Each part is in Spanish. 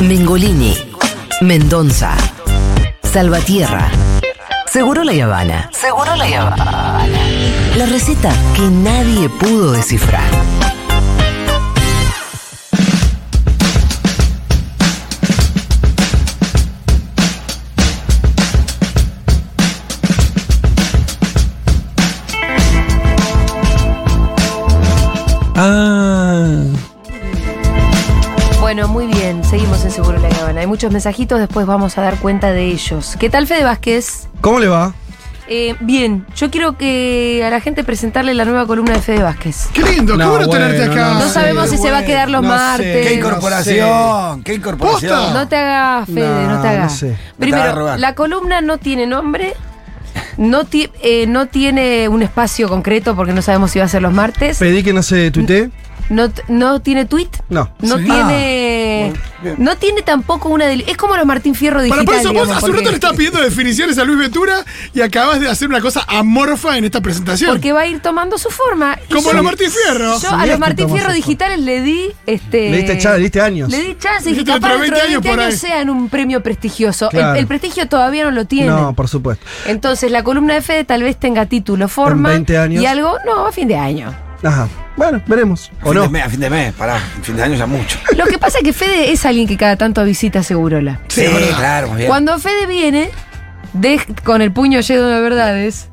Mengolini, Mendoza, Salvatierra, Seguro la Habana, Seguro la Habana. La receta que nadie pudo descifrar. Ah. Bueno, muy bien, seguimos en Seguro La Habana. Hay muchos mensajitos, después vamos a dar cuenta de ellos. ¿Qué tal, Fede Vázquez? ¿Cómo le va? Eh, bien, yo quiero que a la gente presentarle la nueva columna de Fede Vázquez. Qué lindo, qué No, bueno tenerte bueno, acá. no No sé, sabemos si se va a quedar los no sé. martes. ¡Qué incorporación! ¡Qué incorporación! No te hagas, Fede, no, No, te hagas. no sé. te Primero, hagas rogar. la columna no tiene nombre, no, ti- eh, no tiene un espacio concreto porque no sabemos si va a ser los martes, Pedí que no se tuitee. No, no tiene tweet, No. no Sí. tiene... Ah, no tiene tampoco una... del- Es como los Martín Fierro Para digital, por eso vos hace un rato le estabas pidiendo definiciones a Luis Ventura y acabas de hacer una cosa amorfa en esta presentación. Porque va a ir tomando su forma. Como los Martín Fierro. Yo a los Martín Fierro digitales le di este. Le diste chance, le diste años. Le di chance y dije, capaz dentro de dentro de 20 años 20 por años sean un premio prestigioso. Claro. El, prestigio todavía no lo tiene. No, por supuesto. Entonces la columna de Fede tal vez tenga título, forma. 20 años. Y algo, no, a fin de año. Ajá. Bueno, veremos. A ¿O fin, no? de mes, a fin de mes, pará. A fin de año ya mucho. Lo que pasa es que Fede es alguien que cada tanto visita Segurola. Sí, verdad. claro, bien. Cuando Fede viene, de- con el puño lleno de verdades.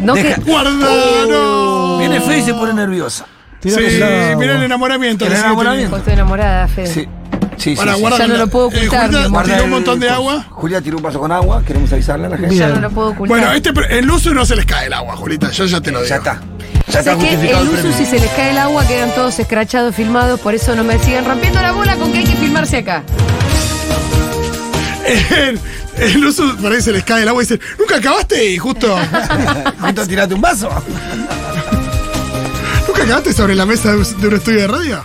No Deja- que. Guardano. Viene feo y se pone nerviosa. Sí, mira el enamoramiento. El enamoramiento. Estoy enamorada, Fede. Sí. Sí, sí. Para, sí. guarda Ya no lo puedo ocultar, mi Julia tiró un montón de agua. Julia tiró un vaso con agua. Queremos avisarle a la gente. Ya no lo puedo ocultar. Bueno, este, en Luzu no se les cae el agua, Julita. Yo ya te lo digo. Ya está. Ya está Sé que el el uso si se les cae el agua quedan todos escrachados, filmados, por eso no me sigan rompiendo la bola con que hay que filmarse acá. En, en Luzu por ahí se les cae el agua y dicen, nunca acabaste y justo. Justo tiraste un vaso. ¿Nunca acabaste sobre la mesa de un de un estudio de radio?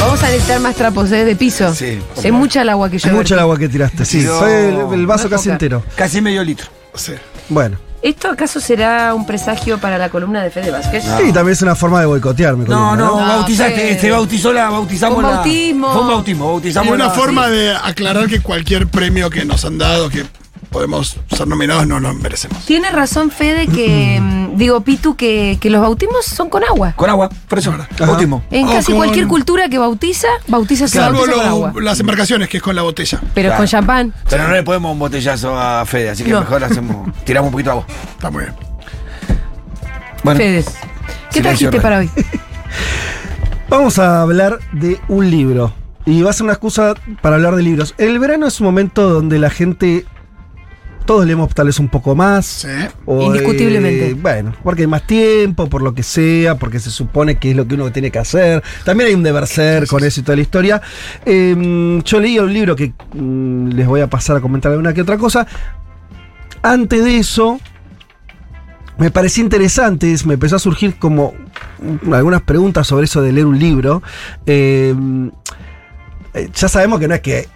Vamos a necesitar más trapos ¿eh? de piso. Sí. Es mucha el agua que yo Es mucha el agua que tiraste, sí. Fue el, el vaso No casi entero. Casi medio litro. Sí. Bueno. ¿Esto acaso será un presagio para la columna de Fede Vázquez? Sí, también es una forma de boicotearme. No, no, No, bautizaste, Fede. se bautizó la, bautizamos la- bautismo. Fue un bautismo, Y bautizamos una la- forma de aclarar que cualquier premio que nos han dado, que podemos ser nominados, no nos merecemos. Tiene razón Fede que, mm, digo, Pitu, que, que los bautismos son con agua. Con agua, por eso. Ajá. Bautismo. En O casi con- cualquier cultura que bautiza, bautiza se Salvo bautiza con lo- agua. las embarcaciones, que es con la botella. Pero Claro. con champán. Pero no le podemos un botellazo a Fede, así que No. mejor hacemos, tiramos un poquito de agua. Está muy bien. Bueno, Fede. ¿Qué Silencio trajiste radio. para hoy? Vamos a hablar de un libro. Y va a ser una excusa para hablar de libros. El verano es un momento donde la gente. Todos leemos tal vez un poco más. Sí. o, Indiscutiblemente. eh, bueno, porque hay más tiempo, por lo que sea, porque se supone que es lo que uno tiene que hacer. También hay un deber ser con eso y toda la historia. Eh, yo leí un libro que mm, les voy a pasar a comentar alguna que otra cosa. Antes de eso, me parecía interesante, es- me empezó a surgir como algunas preguntas sobre eso de leer un libro. Eh, eh, ya sabemos que no es que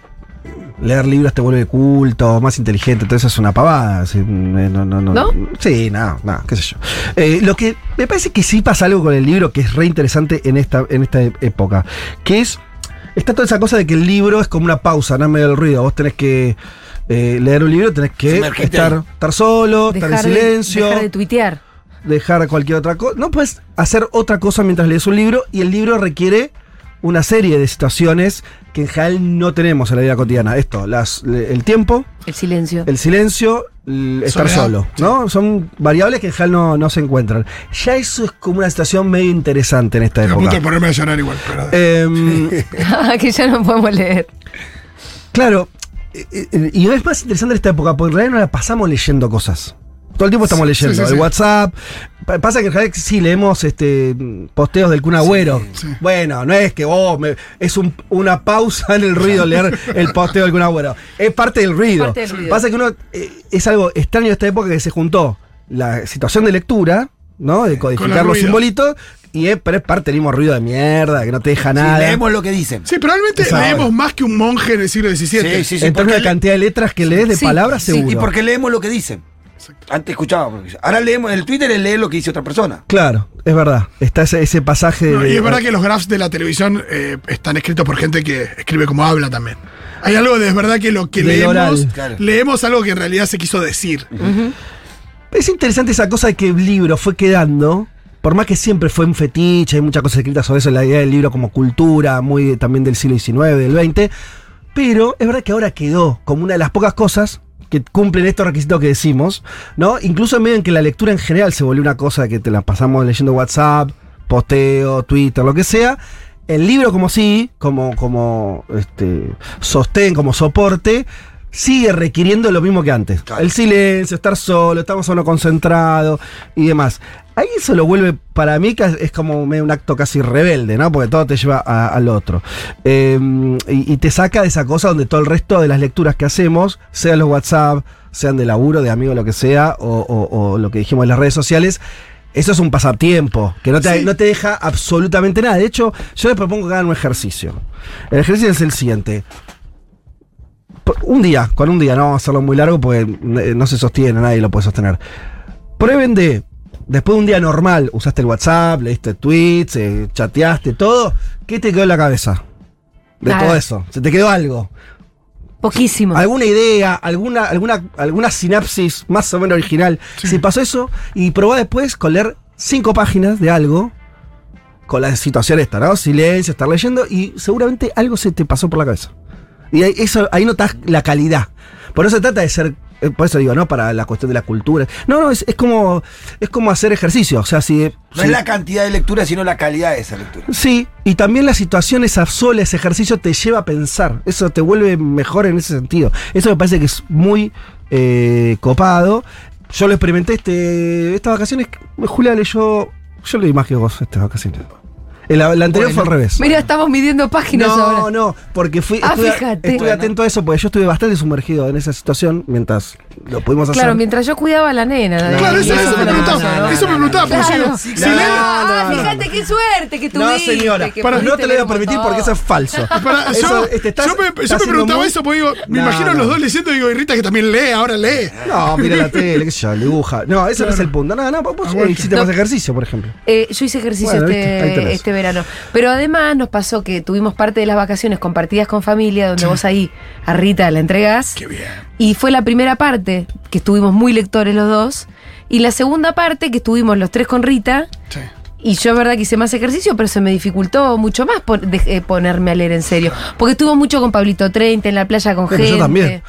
leer libros te vuelve culto, más inteligente, entonces es una pavada. sí, eh, no, no, no. ¿No? Sí, no, no, qué sé yo. Eh, lo que me parece que sí pasa algo con el libro que es re interesante en esta, en esta época, que es, está toda esa cosa de que el libro es como una pausa, no en medio del ruido, vos tenés que eh, leer un libro, tenés que estar, estar solo, estar en de- silencio dejar de tuitear. dejar cualquier otra cosa. No puedes hacer otra cosa mientras lees un libro y el libro requiere una serie de situaciones que en general no tenemos en la vida cotidiana. Esto, las, el tiempo, El silencio. el silencio, el estar Soledad, solo. ¿no? Son variables que en general no, no se encuentran. Ya eso es como una situación medio interesante en esta Estoy a punto época. de ponerme a llorar igual. Pero... Em, que ya no podemos leer. Claro, eh, eh, y es más interesante en esta época, porque en realidad no la pasamos leyendo cosas. Todo el tiempo estamos Sí, leyendo. sí, sí, el sí. WhatsApp. Pa- Pasa que en realidad sí leemos este posteos del Kun Agüero. sí. Bueno, no es que oh, me- es un- una pausa en el ruido leer el posteo del Kun Agüero. Es parte del ruido. Parte del ruido. Pasa que uno eh, es algo extraño de esta época que se juntó la situación de lectura, ¿no? De codificar los simbolitos. Y es, pero es parte del mismo ruido de mierda, que no te deja Sí, nada. leemos lo que dicen. Sí, probablemente Exacto. leemos más que un monje en el siglo XVII. Sí, sí, sí. en términos de cantidad de letras que lees de Sí, palabras, Sí, seguro. y porque leemos lo que dicen. Antes escuchábamos. Ahora leemos, el Twitter es leer lo que dice otra persona. Claro. es verdad. Está ese, ese pasaje No, de. y es verdad que los graphs de la televisión eh, están escritos por gente que escribe como habla también. Hay algo de es verdad que lo que leemos. Claro. leemos algo que en realidad se quiso decir. Es interesante esa cosa de que el libro fue quedando. Por más que siempre fue un fetiche, hay muchas cosas escritas sobre eso, la idea del libro como cultura, muy también del siglo XIX, del XX. Pero es verdad que ahora quedó como una de las pocas cosas que cumplen estos requisitos que decimos, ¿no? Incluso en medio en que la lectura en general se volvió una cosa que te la pasamos leyendo WhatsApp, posteo, Twitter, lo que sea. El libro como sí, como, como este, sostén, como soporte, sigue requiriendo lo mismo que antes. Claro. El silencio, estar solo, estamos solo concentrados y demás. Ahí eso lo vuelve, para mí, que es como un acto casi rebelde, ¿no? Porque todo te lleva a- al otro. Eh, y, y te saca de esa cosa donde todo el resto de las lecturas que hacemos, sean los WhatsApp, sean de laburo, de amigo, lo que sea, o, o- o lo que dijimos en las redes sociales, eso es un pasatiempo, que no te, Sí. no te deja absolutamente nada. De hecho, yo les propongo que hagan un ejercicio. El ejercicio es el siguiente. Un día, con un día, no vamos a hacerlo muy largo porque eh, no se sostiene, nadie lo puede sostener. Prueben de, después de un día normal, usaste el WhatsApp, leíste tweets, eh, chateaste, todo, ¿qué te quedó en la cabeza? De Nada. todo eso. ¿Se te quedó algo? Poquísimo. ¿Alguna idea? ¿Alguna, alguna, alguna sinapsis más o menos original? Si pasó eso, y probá después con leer cinco páginas de algo, con la situación esta, ¿no? Silencio, estar leyendo, y seguramente algo se te pasó por la cabeza. Y ahí, eso, ahí notas la calidad. Por eso se trata de ser. eh, Por eso digo, ¿no? Para la cuestión de la cultura. No, no, es, es como. Es como hacer ejercicio. O sea, si. No si- es la cantidad de lectura, sino la calidad de esa lectura. Sí, y también las situaciones a sola, ese ejercicio te lleva a pensar. Eso te vuelve mejor en ese sentido. Eso me parece que es muy eh, copado. Yo lo experimenté este, estas vacaciones. Julia leyó. Yo leí más que vos estas vacaciones. El, la anterior Bueno. fue al revés. Mira, estamos midiendo páginas No, ahora. no, porque fui, Ah, estuve, fíjate. estuve Bueno. atento a eso, porque yo estuve bastante sumergido en esa situación mientras lo pudimos hacer. Claro, mientras yo cuidaba a la nena. No, Claro, eso, no, eso me no, preguntaba. no, no, eso me no, preguntaba, Claro. Sí, si claro. no, no, fíjate no. qué suerte que No, tuviste. señora, que para, no te lo voy a permitir porque eso es falso. Eso, yo, este, estás- yo me, yo me preguntaba muy- eso porque digo, me No, imagino a los no. dos leyendo y digo, y Rita que también lee, ahora lee. No, mira la tele, qué sé yo, dibuja. No, ese no es el punto. No, no, vos Ah, bueno. hiciste No. más ejercicio, por ejemplo. Eh, yo hice ejercicio Bueno, este, este verano. Pero además nos pasó que tuvimos parte de las vacaciones compartidas con familia, donde vos ahí a Rita la entregás. Qué bien. Y fue la primera parte, que estuvimos muy lectores los dos. Y la segunda parte, que estuvimos los tres con Rita. Sí. Y yo, verdad, que hice más ejercicio, pero se me dificultó mucho más de- eh, ponerme a leer en serio. Porque estuvo mucho con Pablito 30 en la playa con Pero yo gente. también.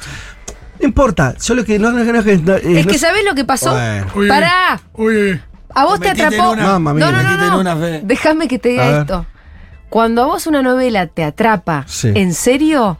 No importa, solo que no, no, no, eh, Es no- que, ¿sabés lo que pasó? Bueno. Uy, Pará. Uy. A vos Te atrapó. en una- Mamma mía. no, no, no. Déjame que te diga esto. Cuando a vos una novela te atrapa Sí. en serio,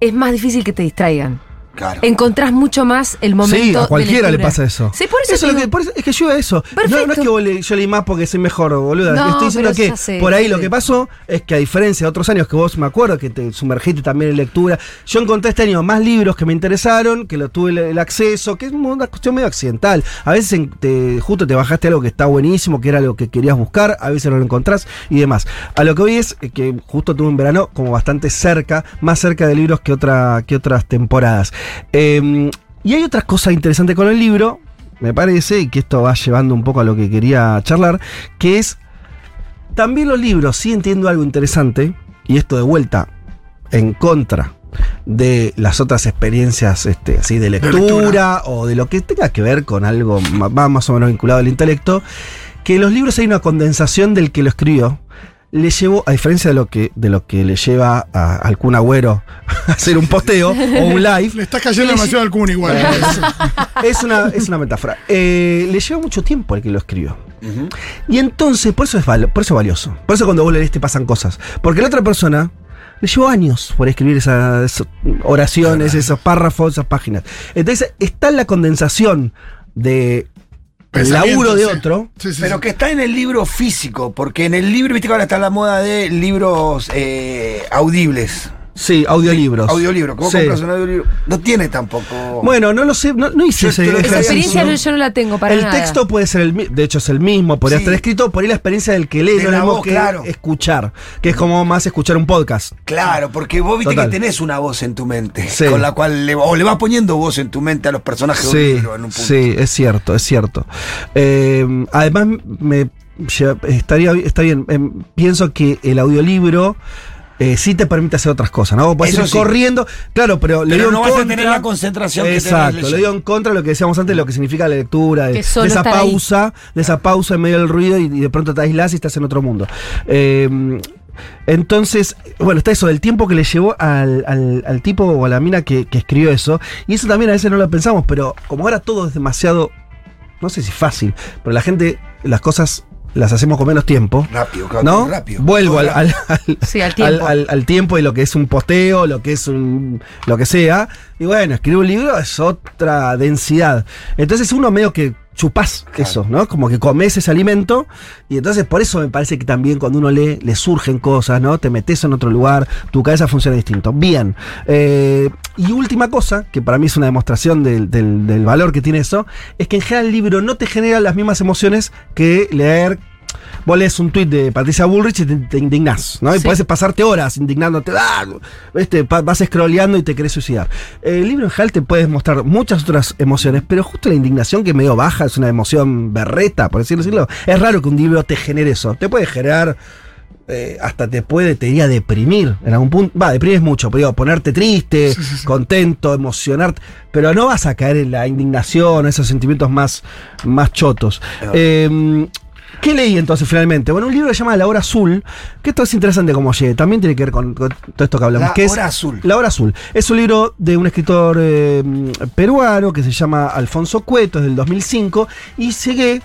es más difícil que te distraigan. Claro. Encontrás mucho más el momento. Sí, a de cualquiera le pasa eso. Sí, por eso, es, lo que, por eso- es que yo eso. No, no es que le- yo leí más porque soy mejor, boluda. No, Estoy diciendo que sé, por ahí lo que pasó es que a diferencia de otros años que vos me acuerdo que te sumergiste también en lectura, yo encontré este año más libros que me interesaron, que lo tuve el, el acceso, que es una cuestión medio accidental. A veces te, justo te bajaste algo que está buenísimo, que era lo que querías buscar, a veces no lo encontrás y demás. A lo que hoy es que justo tuve un verano como bastante cerca, más cerca de libros que, otra, que otras temporadas. Eh, y hay otras cosas interesantes con el libro, me parece, y que esto va llevando un poco a lo que quería charlar, que es también los libros, sí entiendo algo interesante, y esto de vuelta en contra de las otras experiencias este, así de lectura, lectura. o de lo que tenga que ver con algo va más o menos vinculado al intelecto, que en los libros hay una condensación del que lo escribió. Le llevó, a diferencia de lo que, de lo que le lleva a, al Kun Agüero a hacer un posteo o un live, Le estás cayendo demasiado al Kun igual. es una, es una metáfora. Eh, le lleva mucho tiempo el que lo escribió. Y entonces, por eso es, val- por eso es valioso. Por eso cuando vos lees te pasan cosas. Porque la otra persona le llevó años por escribir esas oraciones, esos párrafos, esas páginas. Entonces, está en la condensación de el laburo de sí. otro. Sí, sí, Pero que está en el libro físico, porque en el libro, viste que ahora está la moda de libros eh, audibles. Sí, audiolibros. Audiolibro, ¿cómo Sí. compras un audiolibro? No tiene tampoco. Bueno, no lo sé, no, no hice ese Esa experiencia ¿no? yo no la tengo para el nada. texto puede ser el mismo, de hecho es el mismo, podría Sí. estar escrito, por ahí la experiencia del que lee, De no la voz, que claro. escuchar, que es como más escuchar un podcast. Claro, porque vos viste Total. que tenés una voz en tu mente, Sí. con la cual le, o le vas poniendo voz en tu mente a los personajes de un Sí, libro en un punto. sí, es cierto, es cierto. Eh, además, me, estaría, está bien. Em, pienso que el audiolibro eh, sí te permite hacer otras cosas, ¿no? Vos podés Eso ir sí. corriendo, claro, pero, le Pero digo no en vas a contra- tener la concentración que tenés Exacto, le digo en contra de lo que decíamos antes, lo que significa la lectura, de, esa ahí. pausa, de esa pausa en medio del ruido y, y de pronto te aislás y estás en otro mundo. Eh, entonces, bueno, está eso, del tiempo que le llevó al, al- al tipo o a la mina que, que escribió eso. Y eso también a veces no lo pensamos, pero como ahora todo es demasiado, no sé si fácil, pero la gente, las cosas las hacemos con menos tiempo. Rápido, claro, ¿No? rápido. Vuelvo al, rápido. al- al- Sí, al tiempo. al- al tiempo y lo que es un posteo, lo que es un. lo que sea. Y bueno, escribir un libro es otra densidad. Entonces uno medio que chupás eso, ¿no? Como que comes ese alimento. Y entonces por eso me parece que también cuando uno lee, le surgen cosas, ¿no? Te metes en otro lugar, tu cabeza funciona distinto. Bien. Eh, y última cosa, que para mí es una demostración del, del- del valor que tiene eso, es que en general el libro no te genera las mismas emociones que leer Vos lees un tuit de Patricia Bullrich y te, te indignás, ¿no? Y Sí. puedes pasarte horas indignándote, ¡ah! Pa- vas scrolleando y te querés suicidar. El libro en general te puede mostrar muchas otras emociones, pero justo la indignación que medio baja es una emoción berreta, por decirlo así. Es raro que un libro te genere eso. Te puede generar. eh, hasta te puede, te diría, deprimir en algún punto. Va, deprimir es mucho, pero digo, ponerte triste, contento, emocionarte. Pero no vas a caer en la indignación, esos sentimientos más, más chotos. Eh, ¿Qué leí entonces finalmente? Bueno, un libro que se llama La Hora Azul, que esto es interesante como llegue, también tiene que ver con, con todo esto que hablamos. La que es Hora Azul. La Hora Azul. Es un libro de un escritor eh, peruano que se llama Alfonso Cueto, es del 2005, y sigue,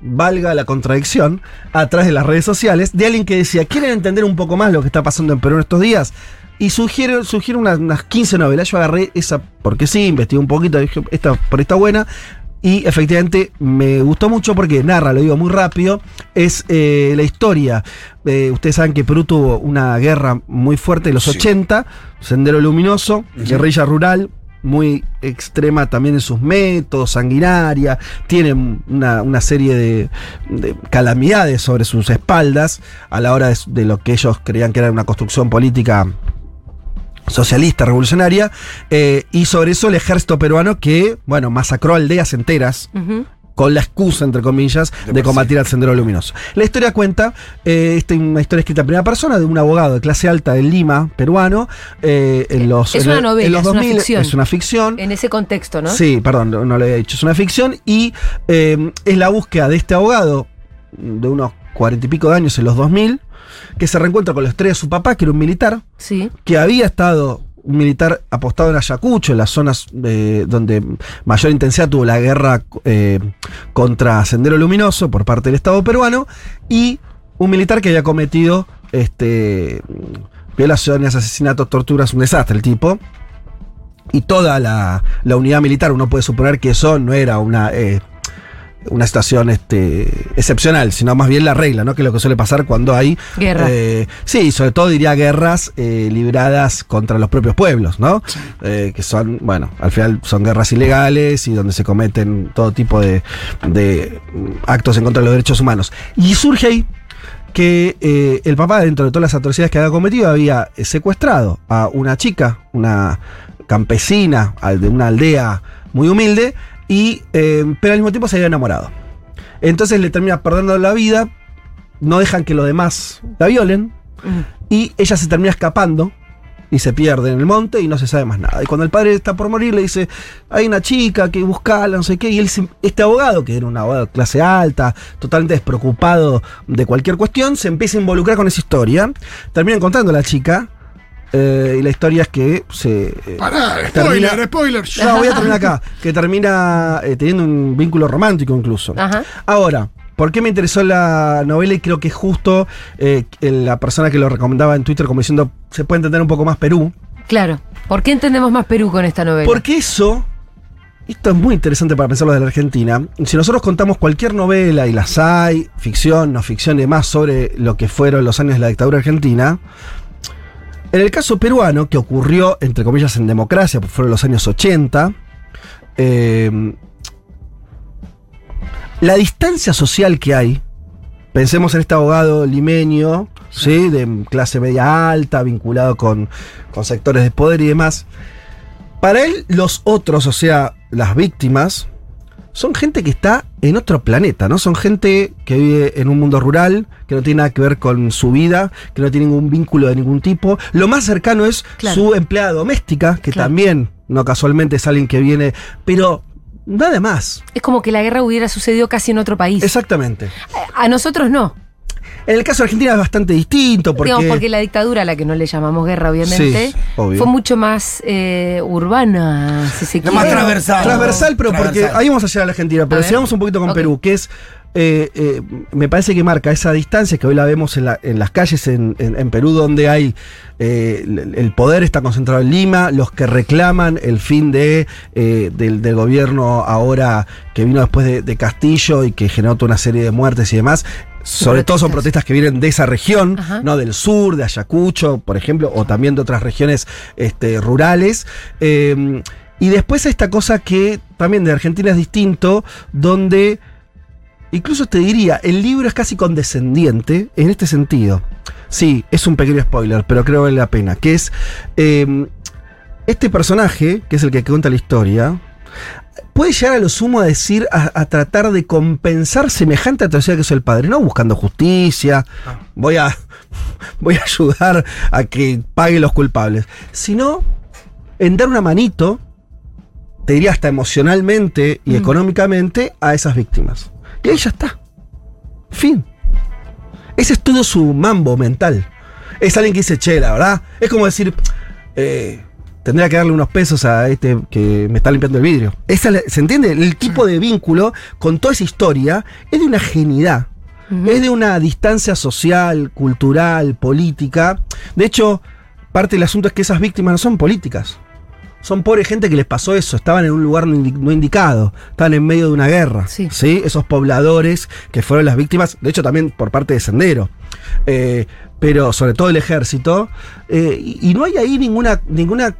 valga la contradicción, atrás de las redes sociales, de alguien que decía, ¿quieren entender un poco más lo que está pasando en Perú en estos días? Y sugiere, sugiere unas, unas 15 novelas. Yo agarré esa porque sí, investigué un poquito, dije, esta por esta buena. Y efectivamente me gustó mucho porque narra, lo digo muy rápido, es eh, la historia. Eh, ustedes saben que Perú tuvo una guerra muy fuerte en los Sí. 80, Sendero Luminoso, guerrilla rural, muy extrema también en sus métodos, sanguinaria, tiene una, una serie de, de calamidades sobre sus espaldas a la hora de, de lo que ellos creían que era una construcción política socialista, revolucionaria, eh, y sobre eso el ejército peruano que, bueno, masacró aldeas enteras con la excusa, entre comillas, de, De combatir al sendero luminoso. La historia cuenta, eh, esta es una historia escrita en primera persona de un abogado de clase alta de Lima, peruano, eh, en los, Es en una el- novela, en los es una 2000, ficción. Es una ficción. En ese contexto, ¿no? Sí, perdón, no, no lo había dicho. Es una ficción y eh, es la búsqueda de este abogado de unos cuarenta y pico de años en los 2000, que se reencuentra con la estrella de su papá, que era un militar, Sí. que había estado un militar apostado en Ayacucho, en las zonas eh, donde mayor intensidad tuvo la guerra eh, contra Sendero Luminoso por parte del Estado peruano, y un militar que había cometido este, violaciones, asesinatos, torturas, un desastre el tipo. Y toda la, la unidad militar, uno puede suponer que eso no era una, eh, una situación este, excepcional, sino más bien la regla, ¿no? Que es lo que suele pasar cuando hay Guerra. eh, sí, sobre todo diría guerras eh, libradas contra los propios pueblos, ¿no? Eh, que son, bueno, al final son guerras ilegales y donde se cometen todo tipo de, de, actos en contra de los derechos humanos. Y surge ahí que eh, el papá, dentro de todas las atrocidades que había cometido, había secuestrado a una chica, una campesina de una aldea muy humilde, y, eh, pero al mismo tiempo se había enamorado. Entonces le termina perdiendo la vida, no dejan que los demás la violen, Ujú. y ella se termina escapando y se pierde en el monte y no se sabe más nada. Y cuando el padre está por morir le dice, hay una chica que buscala, no sé qué, y él, este abogado, que era un abogado de clase alta, totalmente despreocupado de cualquier cuestión, se empieza a involucrar con esa historia, termina encontrando a la chica, eh, y la historia es que se... eh, Pará, termina- spoiler, spoiler. no, voy a terminar acá. Que termina eh, teniendo un vínculo romántico incluso. Ajá. Ahora, ¿por qué me interesó la novela? Y creo que justo eh, la persona que lo recomendaba en Twitter como diciendo, se puede entender un poco más Perú. Claro. ¿Por qué entendemos más Perú con esta novela? Porque eso, esto es muy interesante para pensarlo de la Argentina. Si nosotros contamos cualquier novela, y las hay, ficción, no ficción y demás, sobre lo que fueron los años de la dictadura argentina, en el caso peruano, que ocurrió, entre comillas, en democracia, porque fueron los años 80, eh, la distancia social que hay, pensemos en este abogado limeño, ¿sí? de clase media alta, vinculado con, con sectores de poder y demás, para él los otros, o sea, las víctimas, son gente que está en otro planeta, ¿no? Son gente que vive en un mundo rural, que no tiene nada que ver con su vida, que no tiene ningún vínculo de ningún tipo. Lo más cercano es Claro. su empleada doméstica, que Claro. también, no casualmente, es alguien que viene, pero nada más. Es como que la guerra hubiera sucedido casi en otro país. Exactamente. A a nosotros no. En el caso de Argentina es bastante distinto porque... Digamos, porque la dictadura, a la que no le llamamos guerra, obviamente, Sí, fue mucho más eh, urbana, si se No, más quiere. transversal. Transversal, pero porque ahí vamos a llegar a la Argentina, pero A si ver. vamos un poquito con. Perú, que es, eh, eh, me parece que marca esa distancia que hoy la vemos en, la- en las calles en, en- en Perú, donde hay eh, el el poder está concentrado en Lima, los que reclaman el fin de, eh, del, del gobierno ahora que vino después de, de Castillo y que generó toda una serie de muertes y demás. Sobre todo son protestas. protestas que vienen de esa región, Ajá. ¿no? Del sur, de Ayacucho, por ejemplo, o también de otras regiones este, rurales. Eh, y después esta cosa que también de Argentina es distinto, donde incluso te diría, el libro es casi condescendiente en este sentido. Sí, es un pequeño spoiler, pero creo que vale la pena. Que es eh, este personaje, que es el que cuenta la historia, puede llegar a lo sumo a decir, a, a tratar de compensar semejante atrocidad que es el padre, no buscando justicia, voy a, voy a ayudar a que pague los culpables, sino en dar una manito, te diría hasta emocionalmente y Mm. económicamente, a esas víctimas. Y ahí ya está. Fin. Ese es todo su mambo mental. Es alguien que dice, che, la verdad. Es como decir, eh, tendría que darle unos pesos a este que me está limpiando el vidrio. Esa, ¿Se entiende? El tipo de vínculo con toda esa historia es de una genialidad. Ujú. Es de una distancia social, cultural, política. De hecho, parte del asunto es que esas víctimas no son políticas. Son pobre gente que les pasó eso, estaban en un lugar no indicado, estaban en medio de una guerra. Sí. Esos pobladores que fueron las víctimas, de hecho también por parte de Sendero, eh, pero sobre todo el ejército. eh, y, y no hay ahí ninguna, ninguna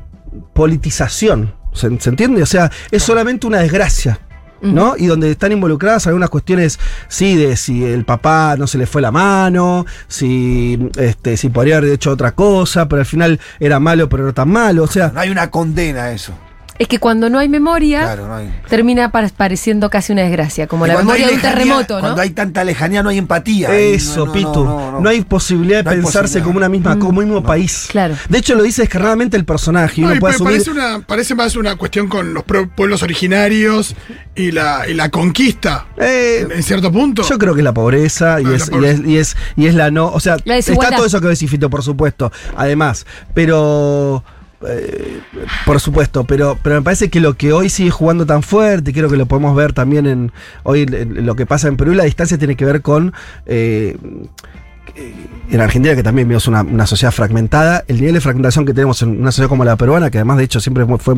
politización, ¿se, se entiende? O sea, es solamente una desgracia. ¿no? Y donde están involucradas algunas cuestiones, sí, de si el papá no se le fue la mano, si, este, si podría haber hecho otra cosa, pero al final era malo, pero no tan malo. O sea, No hay una condena a eso. Es que cuando no hay memoria, Claro, no hay. termina par- pareciendo casi una desgracia, como Y la memoria de un terremoto, ¿no? Cuando hay tanta lejanía no hay empatía. Eso, no, no, Pitu. no, No, no. hay posibilidad de hay pensarse posibilidad. como una misma, como un mismo país. Claro. De hecho, lo dice descarnadamente el personaje. Y No, uno y puede asumir. parece, una, parece más una cuestión con los pueblos originarios y la, y la conquista, Eh, en, cierto punto. Yo creo que es la pobreza y, la es, y, pobreza. es, y, es, y es la no. O sea, está todo eso que decís, Fito, por supuesto. Además, pero. Eh, por supuesto, pero, pero me parece que lo que hoy sigue jugando tan fuerte, creo que lo podemos ver también en hoy lo que pasa en Perú, la distancia tiene que ver con eh, en Argentina, que también vemos una, sociedad fragmentada, el nivel de fragmentación que tenemos en una sociedad como la peruana, que además de hecho siempre fue-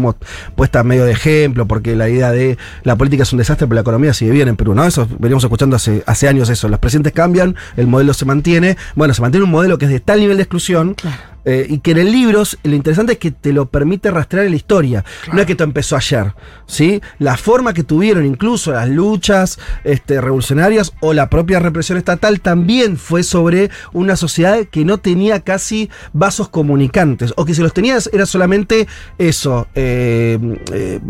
puesta medio de ejemplo, porque la idea de la política es un desastre, pero la economía sigue bien en Perú, ¿no? Eso venimos escuchando hace, hace años eso. Los presidentes cambian, el modelo se mantiene. Bueno, se mantiene un modelo que es de tal nivel de exclusión. Eh, y que en el libro lo interesante es que te lo permite rastrear en la historia. No es que esto empezó ayer. ¿sí? La forma que tuvieron incluso las luchas este, revolucionarias o la propia represión estatal también fue sobre una sociedad que no tenía casi vasos comunicantes. O que si los tenías era solamente eso. eh, eh,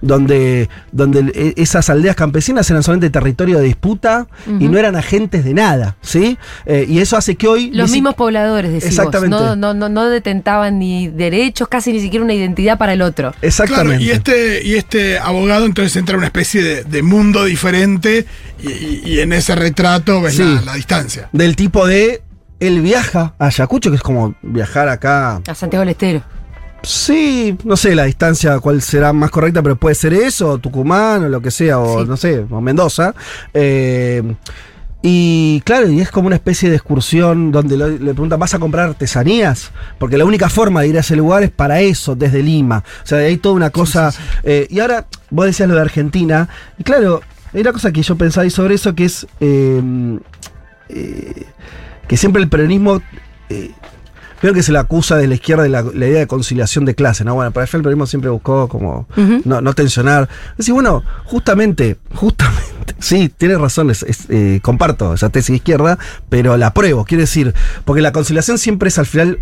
donde, donde eh, esas aldeas campesinas eran solamente territorio de disputa y no eran agentes de nada. ¿sí? Eh, y eso hace que hoy. Los mismos pobladores, decís vos, Exactamente. No, no, no, no detentaban ni derechos, casi ni siquiera una identidad para el otro. Exactamente. Claro, y este, y este abogado entonces entra en una especie de, de mundo diferente y, en ese retrato ves Sí. la, la distancia. Del tipo de. Él viaja a Ayacucho, que es como viajar acá. A Santiago del Estero. Sí, no sé la distancia cuál será más correcta, pero puede ser eso, o Tucumán, o lo que sea, o Sí. no sé, o Mendoza. Eh, y claro, y es como una especie de excursión donde le preguntan, ¿vas a comprar artesanías? Porque la única forma de ir a ese lugar es para eso, desde Lima. O sea, hay toda una cosa. eh, y ahora, vos decías lo de Argentina, y claro, hay una cosa que yo pensaba sobre eso que es. eh, eh, que siempre el peronismo. Creo que se le acusa de la izquierda de la, la idea de conciliación de clase, ¿no? Bueno, para el peronismo siempre buscó como no, no tensionar. Es decir, bueno, justamente, justamente, sí, tienes razón, es- es, eh, comparto esa tesis de izquierda, pero la apruebo, quiere decir, porque la conciliación siempre es al final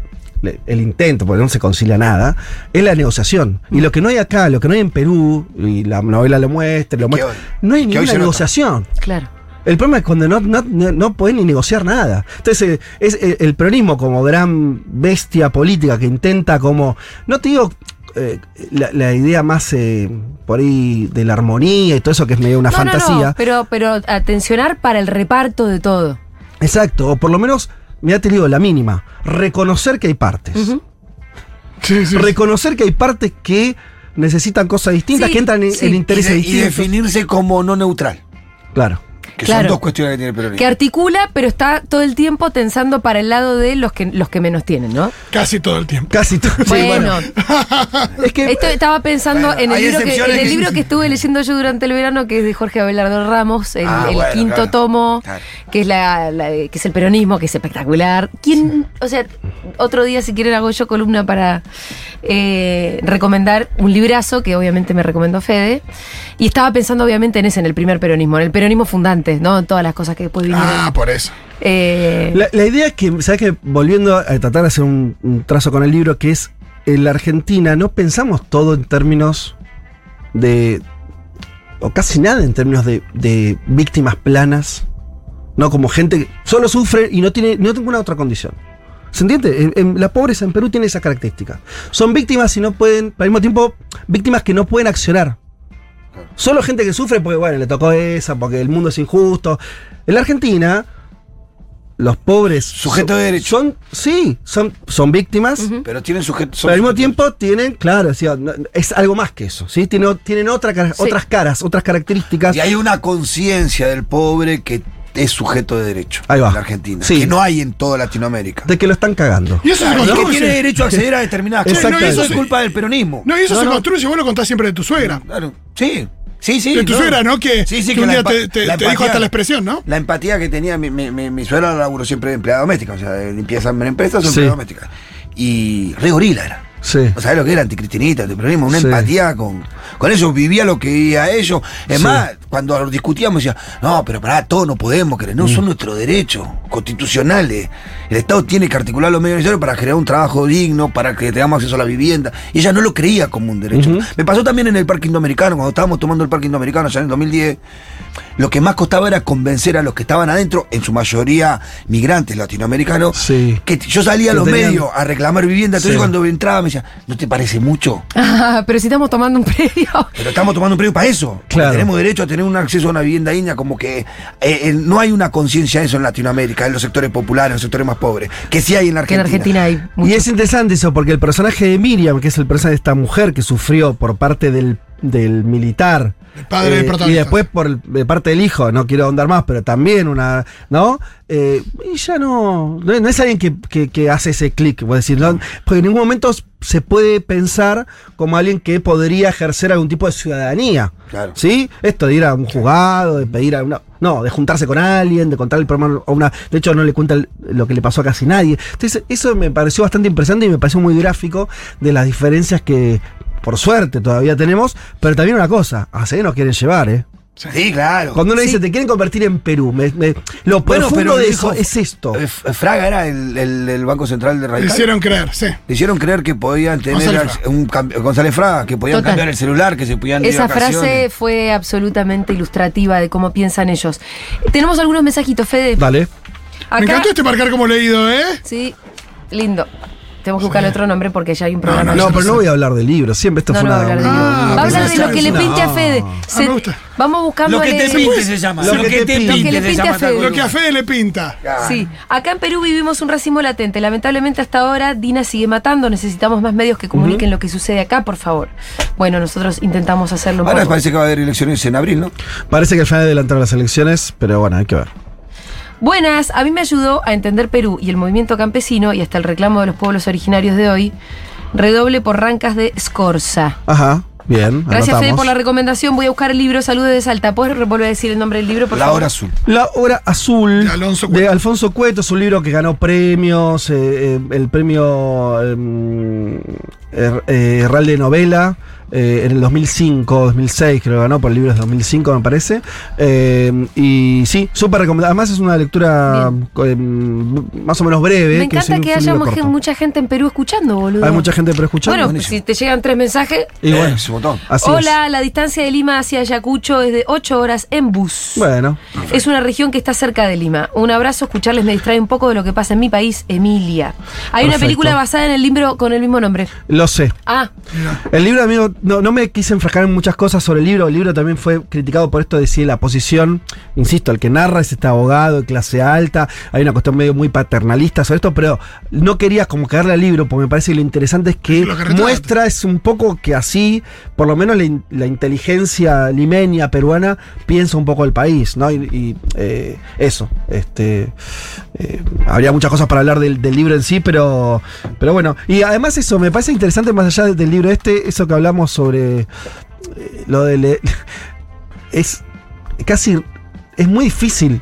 el intento, porque no se concilia nada, es la negociación. Y lo que no hay acá, lo que no hay en Perú, y la novela lo muestra, lo muestra, no hay ninguna negociación. Claro. El problema es cuando no, no, no, podés ni negociar nada. Entonces, eh, es el, el peronismo como gran bestia política que intenta como. No te digo. eh, la, la idea más eh, por ahí de la armonía y todo eso que es medio una No, no, no, fantasía. pero, pero atencionar para el reparto de todo. Exacto, o por lo menos, mira te digo, la mínima. Reconocer que hay partes. Sí, sí. Reconocer que hay partes que necesitan cosas distintas, Sí, que entran en, sí. en Y, intereses y distintos. definirse como no neutral. Claro. Que Claro. son dos cuestiones que tiene el peronismo. Que articula, pero está todo el tiempo tensando para el lado de los que, los que menos tienen, ¿no? Casi todo el tiempo. Casi todo. sí, bueno, Es que. esto estaba pensando Bueno, en el, libro que, excepciones en el que- libro que estuve leyendo yo durante el verano, que es de Jorge Abelardo Ramos, el, Ah, el bueno, quinto claro. tomo, Claro. que es la, la- que es el peronismo, que es espectacular. ¿Quién, o sea, otro día si quieren hago yo columna para eh, recomendar un librazo que obviamente me recomendó Fede. Y estaba pensando obviamente en ese, en el primer peronismo, en el peronismo fundante, ¿no? Todas las cosas que después vinieron. Ah, por eso. Eh, La, la idea es que, ¿sabes que Volviendo a tratar de hacer un, un trazo con el libro, que es en la Argentina no pensamos todo en términos de. o casi nada en términos de, de víctimas planas. No, como gente que solo sufre y no tiene no ninguna otra condición. ¿Se entiende? En- en- la pobreza en Perú tiene esa característica. Son víctimas y no pueden, al mismo tiempo, víctimas que no pueden accionar. Solo gente que sufre porque, bueno, le tocó esa, porque el mundo es injusto. En la Argentina, los pobres. Sujeto son- de derecho. Son, sí, son, son víctimas. Pero tienen sujetos. Pero al mismo tiempo tienen, claro, o sea, no- es algo más que eso, ¿sí? Tienen, tienen otra Sí. otras caras, otras características. Y hay una conciencia del pobre que es sujeto de derecho Ahí va. en la Argentina. Sí. Que no hay en toda Latinoamérica. De que lo están cagando. Y eso se Claro, y que construye. tiene derecho a acceder a determinadas cosas. Exactamente. No, eso es culpa del peronismo. No, y eso No, se no, construye. Vos lo contás siempre de tu suegra. Claro. Sí. Sí, sí. De tu suegra, ¿no? Que- que un día te- te- dijo hasta la expresión, ¿no? La empatía que tenía mi, mi, mi, mi suegra laburó siempre de empleada doméstica, o sea, de limpieza en empresas o Sí. empleada doméstica. Y re gorila era. Sí. O sea, lo que era anticristinita, antiperonismo, una Sí. empatía con, con ellos, vivía lo que vivía ellos. Es Sí. más, cuando discutíamos decía, no, pero para todos no podemos querer, no, Mm. son nuestros derechos constitucionales. El Estado tiene que articular los medios necesarios para generar un trabajo digno, para que tengamos acceso a la vivienda. Y ella no lo creía como un derecho. Me pasó también en el Parque Indoamericano, cuando estábamos tomando el Parque Indoamericano ya en el 2010. Lo que más costaba era convencer a los que estaban adentro, en su mayoría migrantes latinoamericanos, Sí. que yo salía a los tenían- medios a reclamar vivienda. Entonces Sí. cuando entraba me decía, ¿no te parece mucho? ah, pero si estamos tomando un predio. Pero estamos tomando un premio para eso. Claro. Tenemos derecho a tener un acceso a una vivienda digna, como que eh, eh, no hay una conciencia de eso en Latinoamérica, en los sectores populares, en los sectores más pobres, que sí hay en la Que en Argentina. Argentina hay mucho. Y es interesante eso, porque el personaje de Miriam, que es el personaje de esta mujer que sufrió por parte del, del militar. Eh, El padre del y protagonista. después por el- de parte del hijo, no quiero ahondar más, pero también una. ¿No? Eh, y ya no. No, no es alguien que, que- que hace ese clic, voy a decir, ¿no? porque en ningún momento se puede pensar como alguien que podría ejercer algún tipo de ciudadanía. Claro. ¿Sí? Esto de ir a un juzgado, de pedir a una. No, de juntarse con alguien, de contar el problema a una. De hecho, no le cuenta lo que le pasó a casi nadie. Entonces, eso me pareció bastante impresionante y me pareció muy gráfico de las diferencias que, por suerte, todavía tenemos. Pero también una cosa, a seguir nos quieren llevar, ¿eh? Sí, claro. Cuando uno dice, te quieren convertir en Perú, me- me- lo Bueno, profundo pero de dijo- eso es esto. Eh, Fraga era el, el- el Banco Central de Le Radical. hicieron creer, sí. Le hicieron creer que podían tener González un González Fraga, que podían Total. cambiar el celular, que se podían Esa frase fue absolutamente ilustrativa de cómo piensan ellos. Tenemos algunos mensajitos, Fede. Dale. Me encantó este marcar como leído, ¿eh? Sí, lindo. Tenemos que buscar otro nombre porque ya hay un programa. No, no pero no voy a hablar de libros. Siempre esto No, fue no una. va a hablar de Ah, libros. Va a hablar pensé de que lo que le pinte a Fede. Ah, Se- me gusta. Vamos buscando. Lo que te pinte se llama. Lo que te pinte. Lo que le se pinte llama a Fede. tal Lo que a. Fede le pinta. Sí, acá en Perú vivimos un racismo latente. Lamentablemente hasta ahora Dina sigue matando. Necesitamos más medios que comuniquen lo que sucede acá, por favor. Bueno, nosotros intentamos hacerlo un Ahora poco. parece que va a haber elecciones en abril, ¿no? Parece que al final adelantaron las elecciones, pero bueno, hay que ver. Buenas, a mí me ayudó a entender Perú y el movimiento campesino y hasta el reclamo de los pueblos originarios de hoy. Redoble por Rancas de Scorza. Ajá, bien. Gracias Fede por la recomendación. Voy a buscar el libro Saludos de Salta. ¿Puedes volver a decir el nombre del libro, por La favor? hora azul. La Hora Azul De Alonso de Cueto. Alfonso Cueto es un libro que ganó premios, eh, eh, el premio eh, Er- eh, Herral de Novela, eh, en el 2005, 2006, creo que ganó por libros de 2005, me parece. Eh, y sí, súper recomendable. Además es una lectura eh, más o menos breve. Me encanta que haya mucha gente en Perú escuchando, boludo. Hay mucha gente por escuchar. Bueno, buenísimo. si te llegan tres mensajes. y bueno, es un montón. así Hola, la distancia de Lima hacia Ayacucho es de 8 horas en bus. Bueno, Es una región que está cerca de Lima. Un abrazo, escucharles me distrae un poco de lo que pasa en mi país, Emilia. Hay una película basada en el libro con el mismo nombre. lo sé. Ah, El libro, amigo, no, no me quise enfrascar en muchas cosas sobre el libro. El libro también fue criticado por esto de si la posición, insisto, el que narra es este abogado de clase alta. Hay una cuestión medio muy paternalista sobre esto, pero no quería como caerle al libro, porque me parece que lo interesante es que, muestra es un poco que así, por lo menos la, in- la inteligencia limeña peruana piensa un poco el país, ¿no? Y, y, eh, eso, este, eh, habría muchas cosas para hablar del, del libro en sí, pero, pero bueno, y además eso, me parece interesante más allá del libro este, eso que hablamos sobre eh, lo de... es casi... Es muy difícil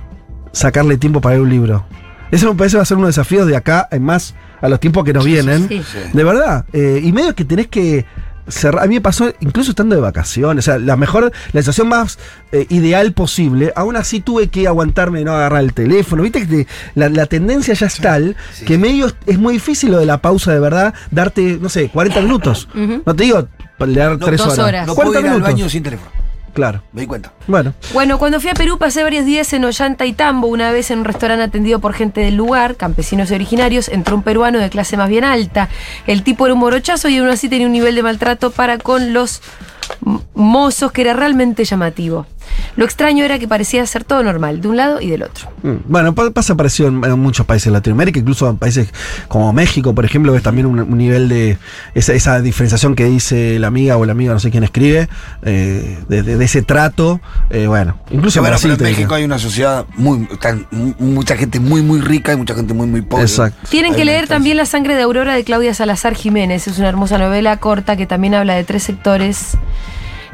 sacarle tiempo para leer un libro. Eso me parece va a ser uno de los desafíos de acá en más a los tiempos que nos vienen. sí. De verdad. eh, y medio que tenés que cerrar. A mí me pasó incluso estando de vacaciones. O sea, la mejor, la situación más eh, ideal posible. Aún así tuve que aguantarme de no agarrar el teléfono. Viste que te- la, la tendencia ya es tal sí, que medio es- es muy difícil lo de la pausa de verdad. Darte, no sé, 40 minutos. No te digo leer No, 3 dos horas. horas. No puedo 40 ir al minutos. baño sin teléfono. Claro. Me di cuenta. Bueno. Bueno, cuando fui a Perú pasé varios días en Ollanta y Tambo, una vez en un restaurante atendido por gente del lugar, campesinos y originarios, entró un peruano de clase más bien alta. El tipo era un morochazo y aún así tenía un nivel de maltrato para con los mozos que era realmente llamativo. Lo extraño era que parecía ser todo normal, de un lado y del otro. Mm, Bueno, pa- pasa parecido en, en muchos países de Latinoamérica, incluso en países como México, por ejemplo, ves también un, un nivel de esa, esa diferenciación que dice la amiga o el amigo, no sé quién escribe, eh, de, de- de ese trato. eh, bueno, incluso en Bueno, Brasil pero en. México hay una sociedad muy, tan- mucha gente muy, muy rica y mucha gente muy, muy pobre. Exacto. Tienen Hay que leer también La sangre de Aurora de Claudia Salazar Jiménez. Es una hermosa novela corta que también habla de tres sectores.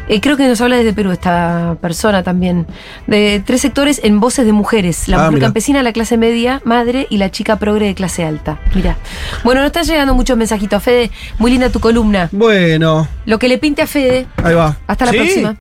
Eh, creo que nos habla desde Perú esta persona también. De tres sectores en voces de mujeres. La Ah, mujer mira. campesina, la clase media, madre y la chica progre de clase alta. Mira. Bueno, nos están llegando muchos mensajitos. Fede, muy linda tu columna. Bueno, Lo que le pinte a Fede. ahí va. Hasta la ¿Sí? próxima.